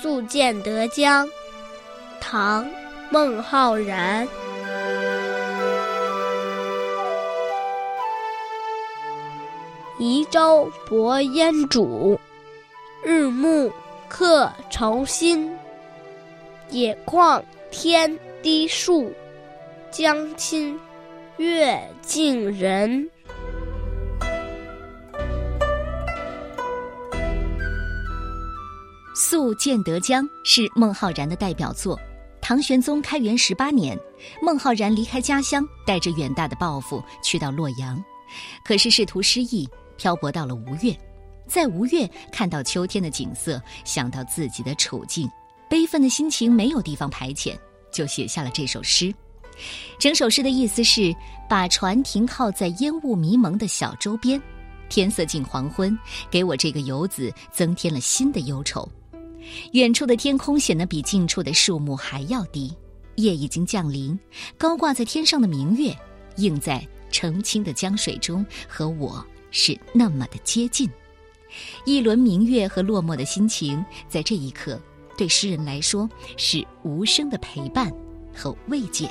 宿建德江，唐·孟浩然。移舟泊烟渚，日暮客愁新。野旷天低树，江清月近人。《宿建德江》是孟浩然的代表作。唐玄宗开元十八年，孟浩然离开家乡，带着远大的抱负去到洛阳，可是仕途失意，漂泊到了吴越。在吴越看到秋天的景色，想到自己的处境，悲愤的心情没有地方排遣，就写下了这首诗。整首诗的意思是：把船停靠在烟雾迷蒙的小舟边，天色近黄昏，给我这个游子增添了新的忧愁。远处的天空显得比近处的树木还要低，夜已经降临，高挂在天上的明月映在澄清的江水中，和我是那么的接近。一轮明月和落寞的心情，在这一刻，对诗人来说是无声的陪伴和慰藉。《